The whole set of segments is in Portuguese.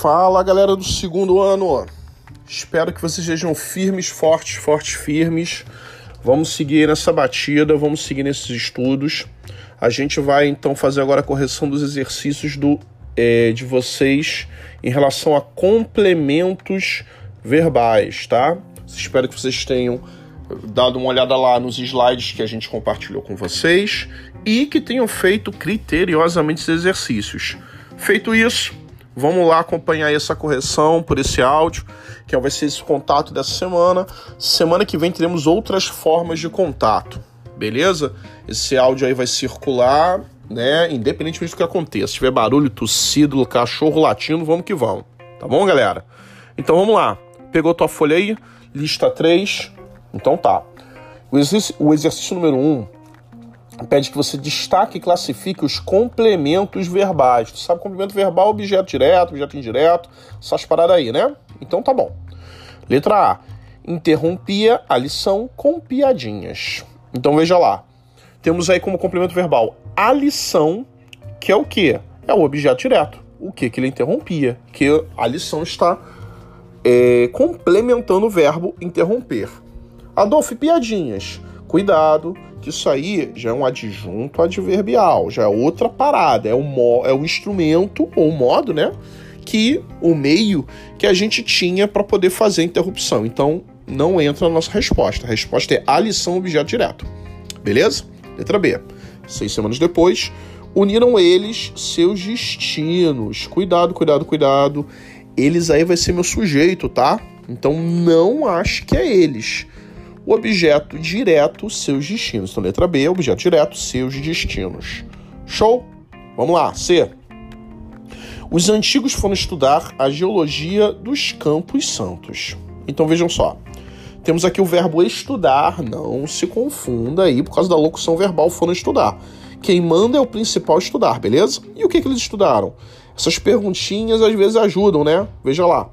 Fala galera do segundo ano, espero que vocês sejam firmes, fortes, fortes, firmes. Vamos seguir nessa batida, vamos seguir nesses estudos. A gente vai então fazer agora a correção dos exercícios do, é, de vocês em relação a complementos verbais, tá? Espero que vocês tenham dado uma olhada lá nos slides que a gente compartilhou com vocês e que tenham feito criteriosamente esses exercícios. Feito isso, vamos lá acompanhar essa correção por esse áudio, que vai ser esse contato dessa semana. Semana que vem teremos outras formas de contato, beleza? Esse áudio aí vai circular, né? Independentemente do que aconteça. Se tiver barulho, tossido, cachorro latindo, vamos que vamos. Tá bom, galera? Então vamos lá. Pegou tua folha aí? Lista 3. Então tá. O exercício, o exercício número 1 um pede que você destaque e classifique os complementos verbais. Tu sabe complemento verbal, objeto direto, objeto indireto, essas paradas aí, né? Então tá bom. Letra A. Interrompia a lição com piadinhas. Então veja lá. Temos aí como complemento verbal a lição, que é o quê? É o objeto direto. O que que ele interrompia? Que a lição está é, complementando o verbo interromper. Adolfo, piadinhas. Cuidado, que isso aí já é um adjunto adverbial, já é outra parada, é o, mo é o instrumento ou modo, né? Que o meio que a gente tinha para poder fazer a interrupção. Então, não entra na nossa resposta. A resposta é a lição objeto direto. Beleza? Letra B. Seis semanas depois, uniram eles seus destinos. Cuidado, cuidado, cuidado. Eles aí vai ser meu sujeito, tá? Então não ache que é eles o objeto direto, seus destinos. Então, letra B, objeto direto, seus destinos. Show? Vamos lá, C. Os antigos foram estudar a geologia dos Campos Santos. Então vejam só. Temos aqui o verbo estudar, não se confunda aí, por causa da locução verbal foram estudar. Quem manda é o principal estudar, beleza? E o que, que eles estudaram? Essas perguntinhas às vezes ajudam, né? Veja lá.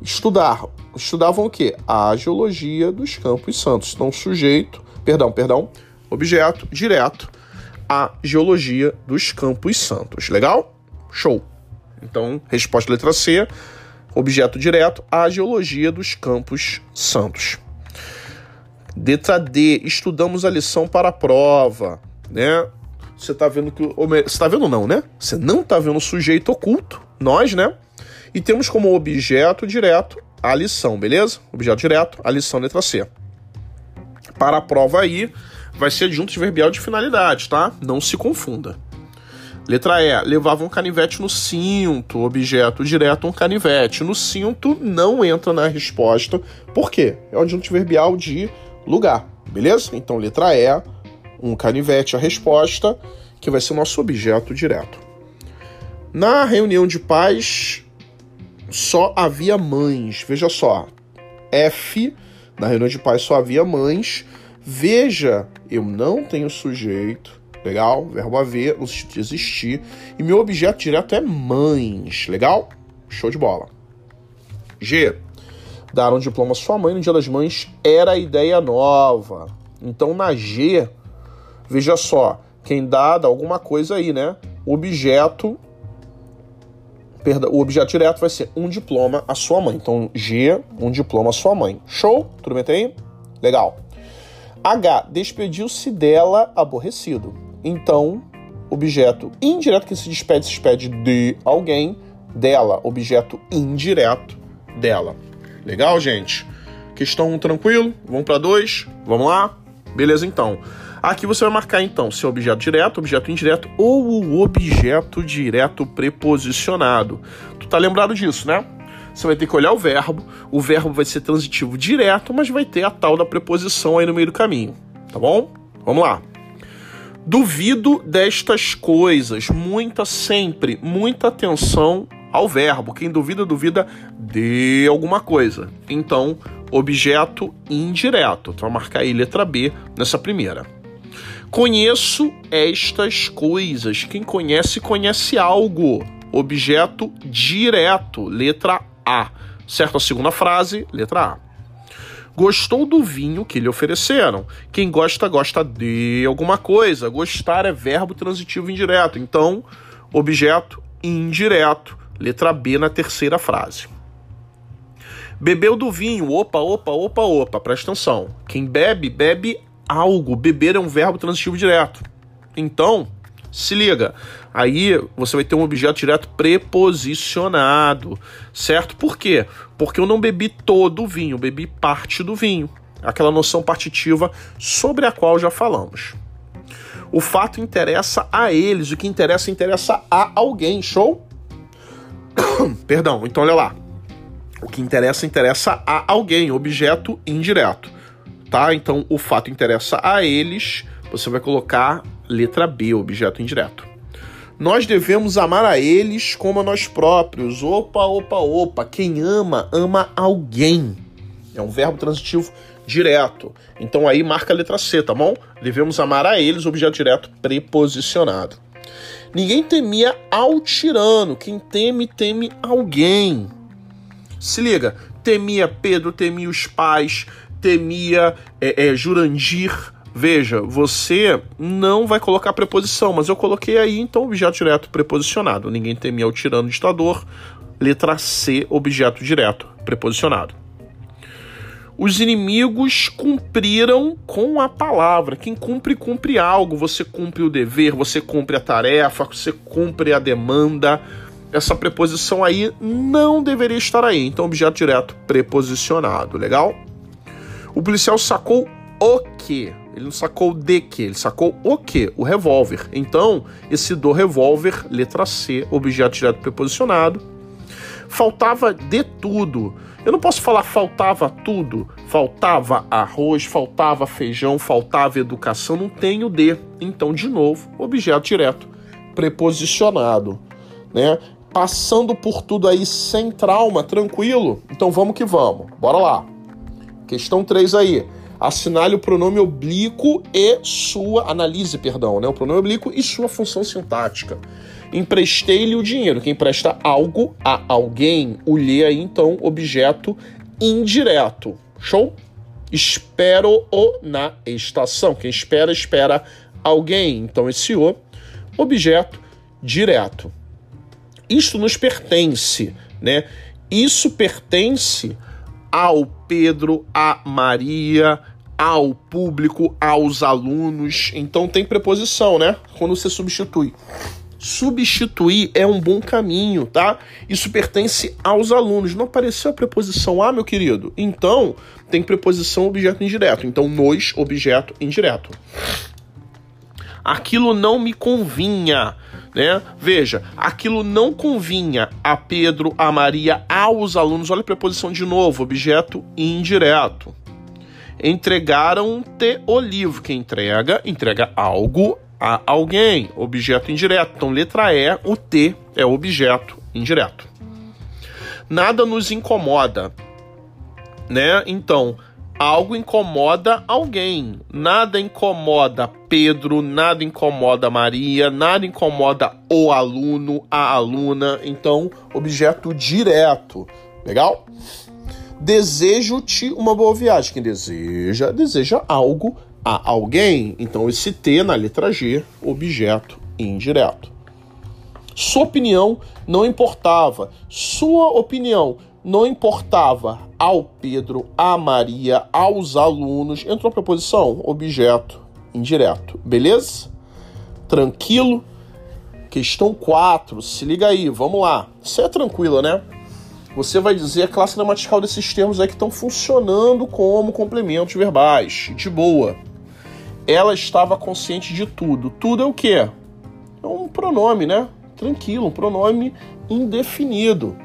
Estudar estudavam o quê? A geologia dos Campos Santos. Então, sujeito, perdão, perdão, objeto direto, a geologia dos Campos Santos. Legal? Show. Então, resposta letra C, objeto direto, a geologia dos Campos Santos. Letra D, estudamos a lição para a prova, né? Você tá vendo que. Você tá vendo não, né? Você não tá vendo o sujeito oculto, nós, né? E temos como objeto direto a lição, beleza? Objeto direto, a lição letra C. Para a prova aí, vai ser adjunto verbial de finalidade, tá? Não se confunda. Letra E, levava um canivete no cinto, objeto direto um canivete. No cinto não entra na resposta, por quê? É o adjunto verbial de lugar, beleza? Então, letra E, um canivete a resposta, que vai ser o nosso objeto direto. Na reunião de paz, só havia mães. Veja só. F, na reunião de pais só havia mães. Veja, eu não tenho sujeito. Legal? Verbo haver, no sentido de existir. E meu objeto direto é mães. Legal? Show de bola. G. Dar um diploma à sua mãe no dia das mães era a ideia nova. Então na G, veja só, quem dá, dá alguma coisa aí, né? Objeto Perdão, o objeto direto vai ser um diploma à sua mãe. Então, G, um diploma à sua mãe. Show? Tudo bem aí? Legal. H, despediu-se dela aborrecido. Então, objeto indireto que se despede, se despede de alguém, dela, objeto indireto dela. Legal, gente? Questão 1 um, tranquilo? Vamos para 2? Vamos lá? Beleza, então. Aqui você vai marcar então seu objeto direto, objeto indireto ou o objeto direto preposicionado. Tu tá lembrado disso, né? Você vai ter que olhar o verbo, o verbo vai ser transitivo direto, mas vai ter a tal da preposição aí no meio do caminho, tá bom? Vamos lá. Duvido destas coisas, muita sempre, muita atenção ao verbo. Quem duvida, duvida de alguma coisa. Então, objeto indireto. Então, marcar aí letra B nessa primeira. Conheço estas coisas. Quem conhece, conhece algo. Objeto direto, letra A. Certo? A segunda frase, letra A. Gostou do vinho que lhe ofereceram. Quem gosta, gosta de alguma coisa. Gostar é verbo transitivo indireto. Então, objeto indireto, Letra B na terceira frase. Bebeu do vinho. Opa, opa, opa, opa. Presta atenção. Quem bebe, bebe algo. Beber é um verbo transitivo direto. Então, se liga. Aí você vai ter um objeto direto preposicionado, certo? Por quê? Porque eu não bebi todo o vinho, bebi parte do vinho. Aquela noção partitiva sobre a qual já falamos. O fato interessa a eles, o que interessa interessa a alguém, show? Perdão, então olha lá. O que interessa interessa a alguém, objeto indireto, tá? Então o fato interessa a eles, você vai colocar letra B, objeto indireto. Nós devemos amar a eles como a nós próprios. Opa, opa, opa. Quem ama, ama alguém. É um verbo transitivo direto. Então aí marca a letra C, tá bom? Devemos amar a eles, objeto direto preposicionado. Ninguém temia ao tirano. Quem teme, teme alguém. Se liga, temia Pedro, temia os pais, temia é, é, Jurandir. Veja, você não vai colocar preposição, mas eu coloquei aí, então, objeto direto preposicionado. Ninguém temia o tirano ditador. Letra C, objeto direto preposicionado. Os inimigos cumpriram com a palavra. Quem cumpre, cumpre algo. Você cumpre o dever, você cumpre a tarefa, você cumpre a demanda essa preposição aí não deveria estar aí. Então, objeto direto preposicionado, legal? O policial sacou o que? Ele não sacou de que, ele sacou o que? O revólver. Então, esse do revólver, letra C, objeto direto preposicionado. Faltava de tudo. Eu não posso falar faltava tudo. Faltava arroz, faltava feijão, faltava educação, não tenho de. Então, de novo, objeto direto preposicionado, né? passando por tudo aí sem trauma, tranquilo? Então vamos que vamos. Bora lá. Questão 3 aí. Assinale o pronome oblíquo e sua. Analise, perdão, né? O pronome oblíquo e sua função sintática. Emprestei-lhe o dinheiro. Quem presta algo a alguém, o lhe aí, então, objeto indireto. Show? Espero-o na estação. Quem espera, espera alguém. Então, esse o, objeto direto. Isto nos pertence, né? Isso pertence ao Pedro, a Maria, ao público, aos alunos. Então tem preposição, né? Quando você substitui. Substituir é um bom caminho, tá? Isso pertence aos alunos. Não apareceu a preposição a, meu querido? Então, tem preposição objeto indireto. Então, nos, objeto indireto. Aquilo não me convinha né? Veja, aquilo não convinha a Pedro, a Maria, aos alunos. Olha a preposição de novo, objeto indireto. Entregaram-te o livro. Quem entrega, entrega algo a alguém. Objeto indireto. Então, letra E, o T é objeto indireto. Nada nos incomoda, né? Então, algo incomoda alguém. Nada incomoda Pedro, nada incomoda Maria, nada incomoda o aluno, a aluna. Então, objeto direto. Legal? Desejo-te uma boa viagem. Quem deseja, deseja algo a alguém. Então, esse T na letra G, objeto indireto. Sua opinião não importava. Sua opinião não importava ao Pedro, à Maria, aos alunos. Entrou a preposição objeto indireto. Beleza? Tranquilo? Questão 4. Se liga aí, vamos lá. Isso é tranquilo, né? Você vai dizer a classe gramatical desses termos aí que estão funcionando como complementos verbais. De boa. Ela estava consciente de tudo. Tudo é o quê? É um pronome, né? Tranquilo, um pronome indefinido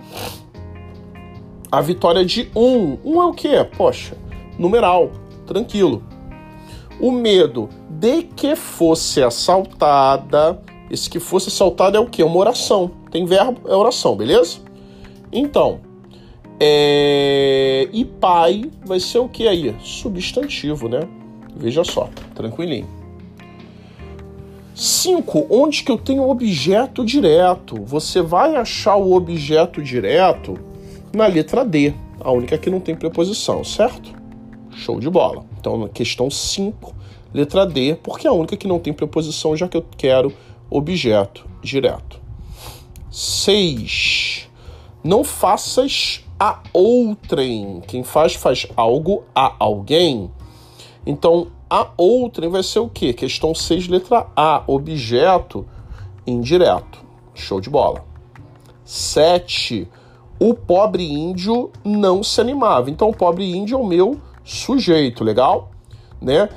a vitória de um. Um é o quê? Poxa, numeral, tranquilo. O medo de que fosse assaltada. Esse que fosse assaltada é o quê? Uma oração. Tem verbo, é oração, beleza? Então, é... e pai vai ser o que aí? Substantivo, né? Veja só, tranquilinho. 5. Onde que eu tenho objeto direto? Você vai achar o objeto direto na letra D, a única que não tem preposição, certo? Show de bola. Então, na questão 5, letra D, porque é a única que não tem preposição, já que eu quero objeto direto. 6. Não faças a outrem. Quem faz, faz algo a alguém. Então, a outrem vai ser o quê? Questão 6, letra A. Objeto indireto. Show de bola. 7. O pobre índio não se animava. Então, o pobre índio é o meu sujeito, legal? Né?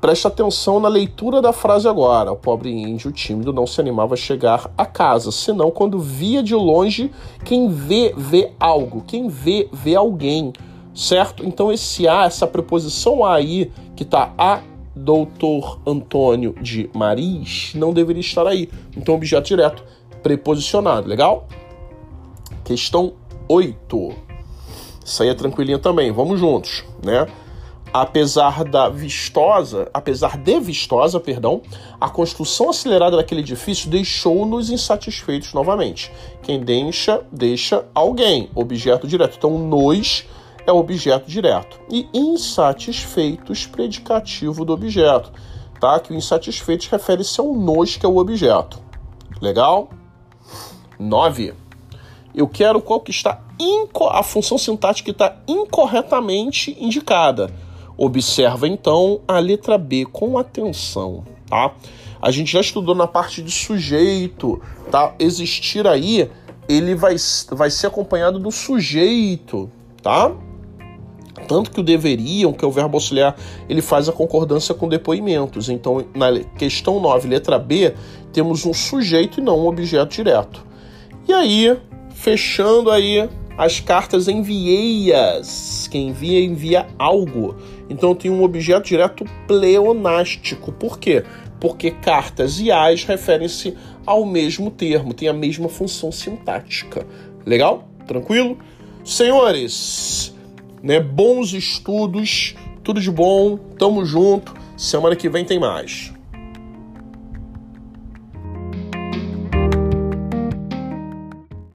Preste atenção na leitura da frase agora. O pobre índio tímido não se animava a chegar a casa, senão quando via de longe, quem vê, vê algo. Quem vê, vê alguém, certo? Então esse A, essa preposição A aí, que tá a doutor Antônio de Maris, não deveria estar aí. Então objeto direto, preposicionado, legal? Questão 8. Isso aí é tranquilinha também, vamos juntos, né? apesar da vistosa, apesar de vistosa, perdão, a construção acelerada daquele edifício deixou-nos insatisfeitos novamente. Quem deixa, deixa alguém, objeto direto. Então, nos é objeto direto. E insatisfeitos, predicativo do objeto. Tá? Que o insatisfeitos refere-se ao nos, que é o objeto. Legal? 9. Eu quero qual que está a função sintática que está incorretamente indicada Observa então a letra B com atenção, tá? A gente já estudou na parte de sujeito, tá? Existir aí, ele vai, vai ser acompanhado do sujeito, tá? Tanto que o deveriam, que é o verbo auxiliar, ele faz a concordância com depoimentos. Então, na questão 9, letra B, temos um sujeito e não um objeto direto. E aí, fechando aí as cartas envieias. Quem envia, envia algo. Então tem um objeto direto pleonástico. Por quê? Porque cartas e as referem-se ao mesmo termo, tem a mesma função sintática. Legal? Tranquilo? Senhores, né, bons estudos, tudo de bom, tamo junto. Semana que vem tem mais.